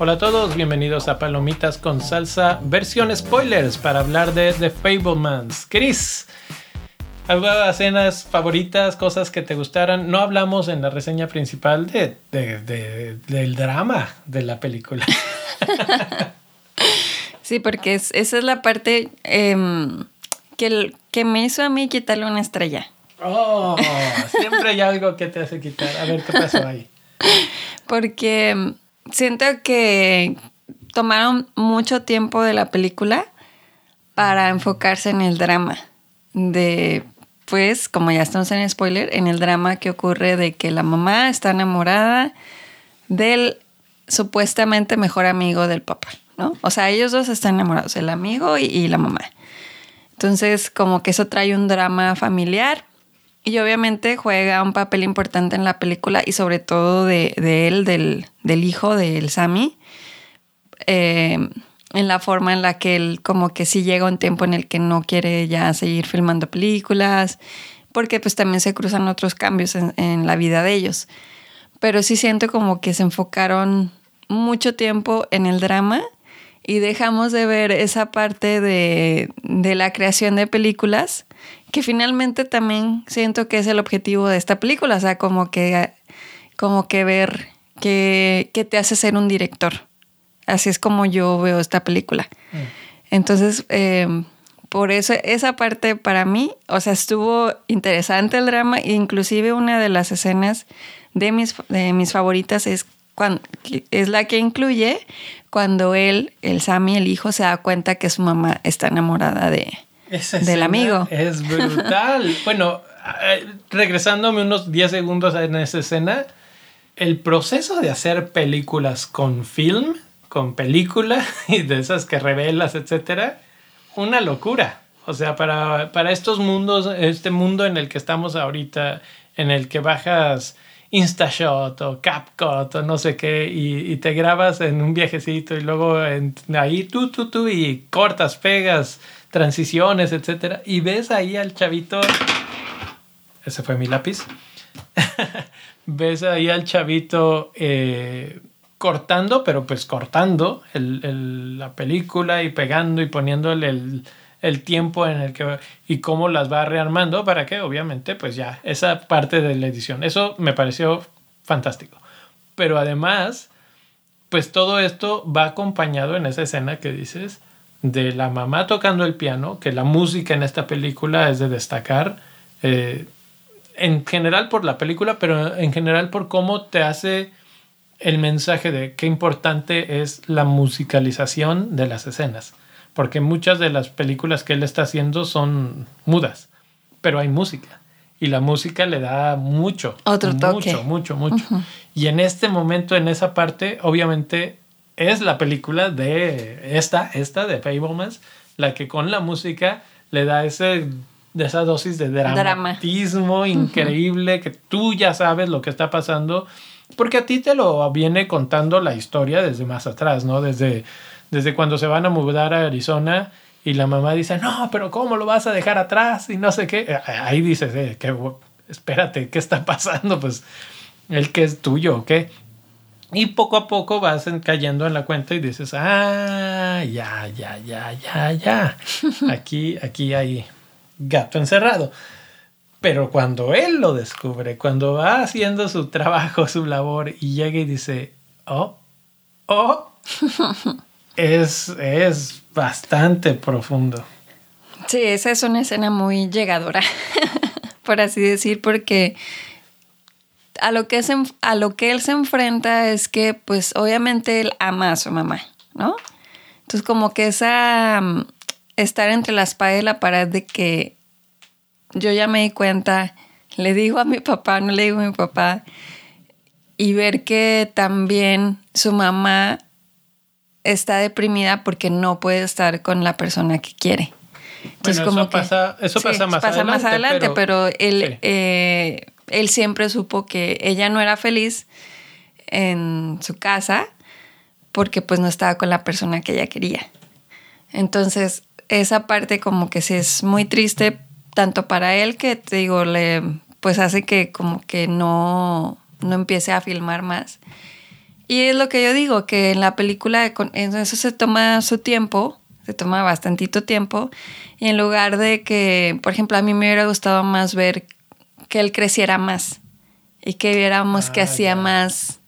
Hola a todos, bienvenidos a Palomitas con Salsa, versión spoilers para hablar de The Fablemans. Chris, ¿algunas escenas favoritas, cosas que te gustaran? No hablamos en la reseña principal de, del drama de la película. sí, porque esa es la parte em, que, que me hizo a mí quitarle una estrella. Oh, siempre hay algo que te hace quitar. A ver qué pasó ahí. Porque em, siento que tomaron mucho tiempo de la película para enfocarse en el drama. De, pues, como ya estamos en spoiler, en el drama que ocurre de que la mamá está enamorada del supuestamente mejor amigo del papá, ¿no? O sea, ellos dos están enamorados, el amigo y, la mamá. Entonces, como que eso trae un drama familiar y obviamente juega un papel importante en la película y sobre todo de, él, del, hijo del Sammy, eh, en la forma en la que él como que sí llega un tiempo en el que no quiere ya seguir filmando películas, porque pues también se cruzan otros cambios en, en la vida de ellos. Pero sí siento como que se enfocaron mucho tiempo en el drama y dejamos de ver esa parte de, de la creación de películas que finalmente también siento que es el objetivo de esta película, o sea, como que, como que ver qué, te hace ser un director. Así es como yo veo esta película. Mm. Entonces, em, por eso esa parte para mí, o sea, estuvo interesante el drama, inclusive una de las escenas de mis, de mis favoritas es, cuando, es la que incluye cuando él, el Sammy, el hijo, se da cuenta que su mamá está enamorada de, del amigo. Es brutal. bueno, eh, regresándome unos 10 segundos en esa escena, el proceso de hacer películas con film, con película y de esas que revelas, etcétera, una locura. O sea, para, para estos mundos, este mundo en el que estamos ahorita, en el que bajas InstaShot o CapCut o no sé qué y, te grabas en un viajecito y luego ahí tú, tú, tú y cortas, pegas, transiciones, etcétera, y ves ahí al chavito, ese fue mi lápiz, ves ahí al chavito eh, cortando, pero pues cortando la película y pegando y poniéndole el, el, tiempo en el que y cómo las va rearmando para que obviamente pues ya esa parte de la edición, eso me pareció fantástico. Pero además, pues todo esto va acompañado en esa escena que dices, de la mamá tocando el piano, que la música en esta película es de destacar, eh, en general por la película, pero en general por cómo te hace el mensaje de qué importante es la musicalización de las escenas, porque muchas de las películas que él está haciendo son mudas, pero hay música. Y la música le da mucho. Otro toque. Mucho, mucho, mucho. Y en este momento, en esa parte, obviamente es la película de esta, esta de Fablemans, la que con la música le da ese de esa dosis de dramatismo increíble que tú ya sabes lo que está pasando porque a ti te lo viene contando la historia desde más atrás, ¿no? Desde, desde cuando se van a mudar a Arizona y la mamá dice, no, pero ¿cómo lo vas a dejar atrás? Y no sé qué. Ahí dices, eh, que, espérate, ¿qué está pasando? Pues el que es tuyo, ¿qué? Y poco a poco vas cayendo en la cuenta y dices, ah, ya, ya, ya, ya, ya. Aquí, aquí hay gato encerrado. Pero cuando él lo descubre, cuando va haciendo su trabajo, su labor y llega y dice, oh, oh, es, es bastante profundo. Sí, esa es una escena muy llegadora, por así decir, porque a lo, que a lo que él se enfrenta es que, pues, obviamente él ama a su mamá, ¿no? Entonces, como que esa. Mm, estar entre la espada y la pared de que yo ya me di cuenta, le digo a mi papá, no le digo a mi papá, y ver que también su mamá está deprimida porque no puede estar con la persona que quiere. Entonces, como eso, pasa, eso pasa más pasa adelante. más adelante, pero, él eh, él siempre supo que ella no era feliz en su casa porque pues no estaba con la persona que ella quería. Entonces, esa parte como que sí es muy triste tanto para él que te digo, le pues hace que como que no, no empiece a filmar más. Y es lo que yo digo, que en la película eso se toma su tiempo, se toma bastantito tiempo, y en lugar de que, por ejemplo, a mí me hubiera gustado más ver que él creciera más y que viéramos que Ah, hacía más,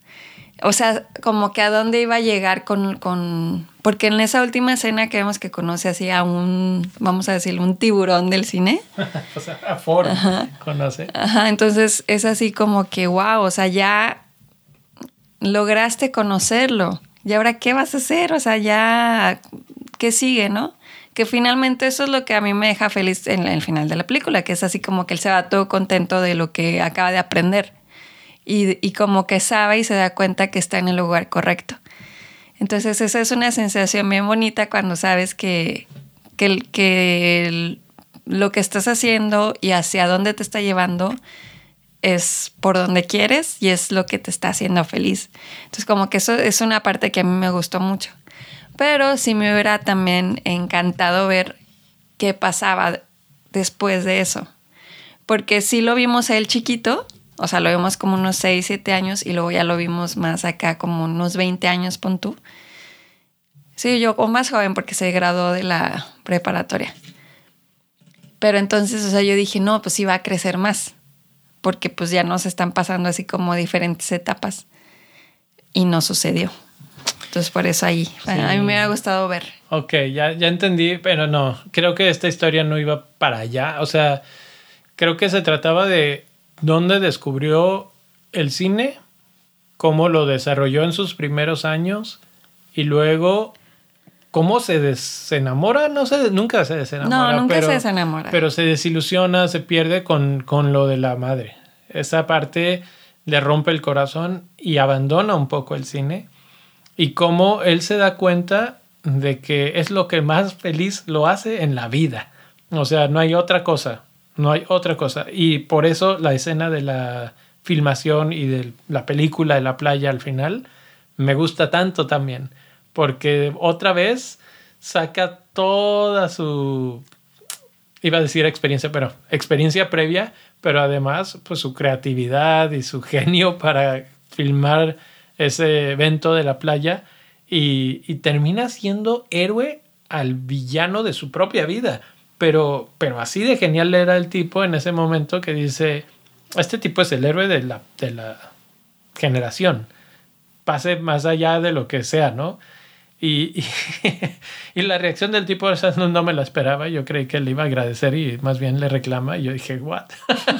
o sea, como que a dónde iba a llegar con, con, porque en esa última escena que vemos que conoce así a un, vamos a decir, un tiburón del cine. o sea, a Ford conoce. Ajá, entonces es así como que, wow, o sea, ya lograste conocerlo. ¿Y ahora qué vas a hacer? O sea, ya, ¿qué sigue, no? Que finalmente eso es lo que a mí me deja feliz en el final de la película, que es así como que él se va todo contento de lo que acaba de aprender. Y, y como que sabe y se da cuenta que está en el lugar correcto. Entonces esa es una sensación bien bonita cuando sabes que, que, que lo que estás haciendo y hacia dónde te está llevando es por donde quieres y es lo que te está haciendo feliz. Entonces como que eso es una parte que a mí me gustó mucho. Pero sí me hubiera también encantado ver qué pasaba después de eso. Porque sí lo vimos a él chiquito, o sea, lo vimos como unos 6, 7 años y luego ya lo vimos más acá como unos 20 años, pon tú. Sí, yo o más joven porque se graduó de la preparatoria. Pero entonces, o sea, yo dije, no, pues sí va a crecer más. Porque pues ya nos están pasando así como diferentes etapas. Y no sucedió. Entonces por eso ahí, a mí me hubiera gustado ver. Ok, ya, ya entendí, pero no, creo que esta historia no iba para allá. O sea, creo que se trataba de dónde descubrió el cine, cómo lo desarrolló en sus primeros años y luego cómo se desenamora, no sé, nunca se desenamora. No, nunca pero, se desenamora. Pero se desilusiona, se pierde con, con lo de la madre. Esa parte le rompe el corazón y abandona un poco el cine y cómo él se da cuenta de que es lo que más feliz lo hace en la vida. O sea, no hay otra cosa, no hay otra cosa. Y por eso la escena de la filmación y de la película de la playa al final me gusta tanto también, porque otra vez saca toda su, iba a decir experiencia, pero experiencia previa, pero además pues su creatividad y su genio para filmar ese evento de la playa y, y termina siendo héroe al villano de su propia vida. Pero, pero así de genial era el tipo en ese momento que dice, este tipo es el héroe de la, de la generación. Pase más allá de lo que sea, ¿no? Y, y, y la reacción del tipo esa no, no, me la esperaba. Yo creí que le iba a agradecer y más bien le reclama. Y yo dije, ¿what?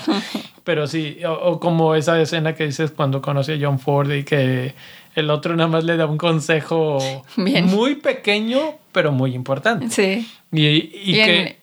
Pero sí, o, o, como esa escena que dices cuando conoce a John Ford y que el otro nada más le da un consejo bien. muy pequeño, pero muy importante. Sí. Y, y que.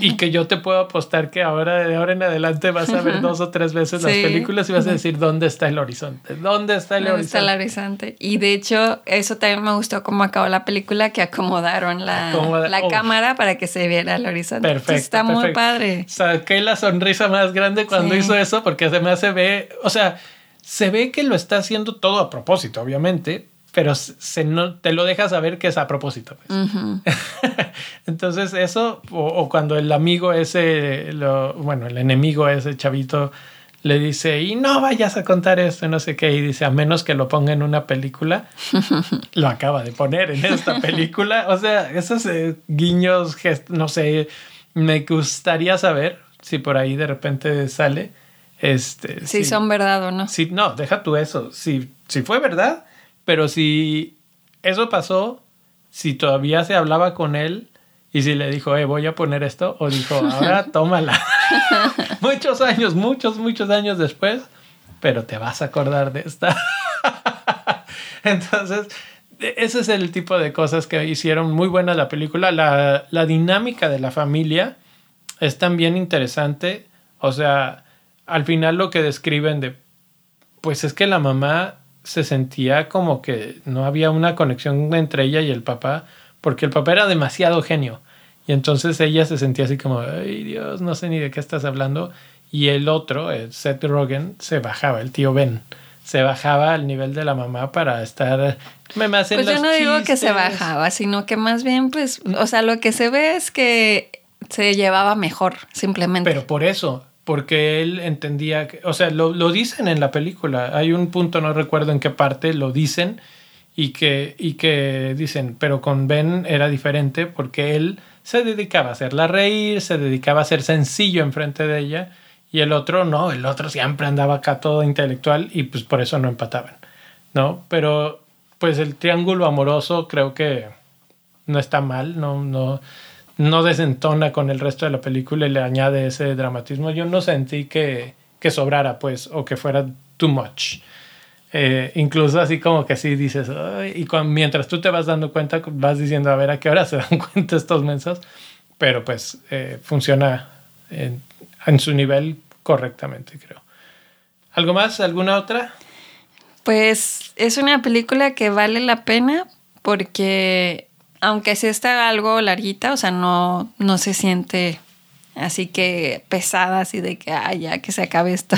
Y que yo te puedo apostar que ahora de ahora en adelante vas a ver dos o tres veces sí. las películas y vas a decir dónde está el horizonte, dónde está el ¿Dónde horizonte. está el horizonte. Y de hecho, eso también me gustó cómo acabó la película, que acomodaron la, Acomoda la oh. cámara para que se viera el horizonte. Perfecto. Entonces, está perfecto. muy padre. Saqué la sonrisa más grande cuando sí. hizo eso porque además se ve, o sea, se ve que lo está haciendo todo a propósito, obviamente, pero se no, te lo deja saber que es a propósito. Pues. Uh -huh. Entonces eso, o, o, cuando el amigo ese, lo, bueno, el enemigo ese chavito le dice, y no vayas a contar esto, no sé qué, y dice, a menos que lo ponga en una película, lo acaba de poner en esta película. O sea, esos eh, guiños, no sé, me gustaría saber si por ahí de repente sale. Este, si, si son verdad o no. Si, no, deja tú eso. Si, si fue verdad, pero si eso pasó, si todavía se hablaba con él y si le dijo, eh, voy a poner esto, o dijo, ahora tómala. muchos años, muchos, muchos años después, pero te vas a acordar de esta. Entonces, ese es el tipo de cosas que hicieron muy buena la película. La, la dinámica de la familia es también interesante. O sea, al final lo que describen de, pues es que la mamá se sentía como que no había una conexión entre ella y el papá, porque el papá era demasiado genio. Y entonces ella se sentía así como, ay Dios, no sé ni de qué estás hablando. Y el otro, el Seth Rogen, se bajaba, el tío Ben, se bajaba al nivel de la mamá para estar... Me, me hacen pues yo no chistes. digo que se bajaba, sino que más bien, pues, o sea, lo que se ve es que se llevaba mejor, simplemente. Pero por eso, porque él entendía, que, o sea, lo, lo, dicen en la película, hay un punto, no recuerdo en qué parte, lo dicen y que, y que dicen, pero con Ben era diferente porque él se dedicaba a hacerla reír, se dedicaba a ser sencillo enfrente de ella y el otro no, el otro siempre andaba acá todo intelectual y pues por eso no empataban, ¿no? Pero pues el triángulo amoroso creo que no está mal, no, no, no desentona con el resto de la película y le añade ese dramatismo. Yo no sentí que, que sobrara, pues, o que fuera too much. Eh, incluso así como que sí dices, y mientras tú te vas dando cuenta, vas diciendo a ver a qué hora se dan cuenta estos mensajes, pero pues eh, funciona en, en, su nivel correctamente, creo. ¿Algo más? ¿Alguna otra? Pues es una película que vale la pena porque aunque sí está algo larguita, o sea, no, no se siente así que pesada, así de que, ah, ya que se acabe esto.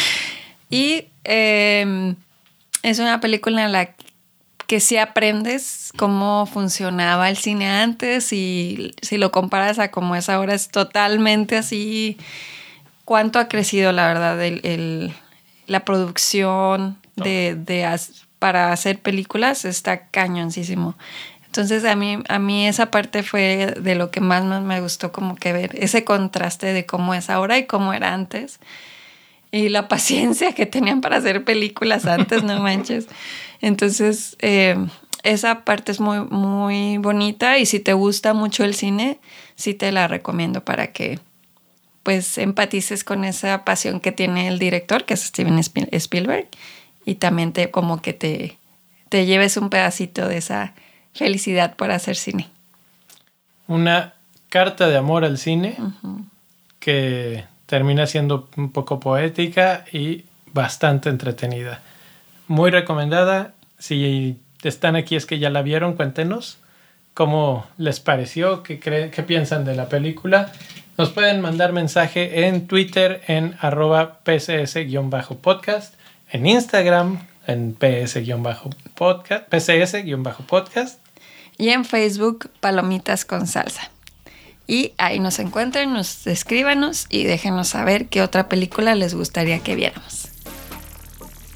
y em, es una película en la que sí aprendes cómo funcionaba el cine antes y si lo comparas a cómo es ahora, es totalmente así. ¿Cuánto ha crecido, la verdad, el, la producción de, de, para hacer películas? Está cañoncísimo. Entonces a mí, a mí esa parte fue de lo que más, me gustó como que ver, ese contraste de cómo es ahora y cómo era antes. Y la paciencia que tenían para hacer películas antes, no manches. Entonces, eh, esa parte es muy, muy bonita y si te gusta mucho el cine, sí te la recomiendo para que pues empatices con esa pasión que tiene el director, que es Steven Spielberg, y también te como que te, te lleves un pedacito de esa felicidad por hacer cine. Una carta de amor al cine que termina siendo un poco poética y bastante entretenida. Muy recomendada. Si están aquí es que ya la vieron, cuéntenos cómo les pareció, qué, qué piensan de la película. Nos pueden mandar mensaje en Twitter en arroba pcs-podcast, en Instagram en ps-podcast, pcs-podcast y en Facebook Palomitas con Salsa. Y ahí nos encuentran, nos escríbanos y déjenos saber qué otra película les gustaría que viéramos.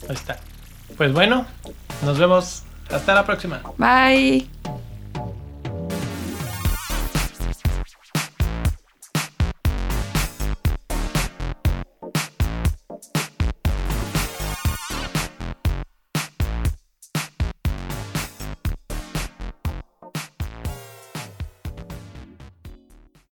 Ahí está. Pues bueno, nos vemos. Hasta la próxima. Bye.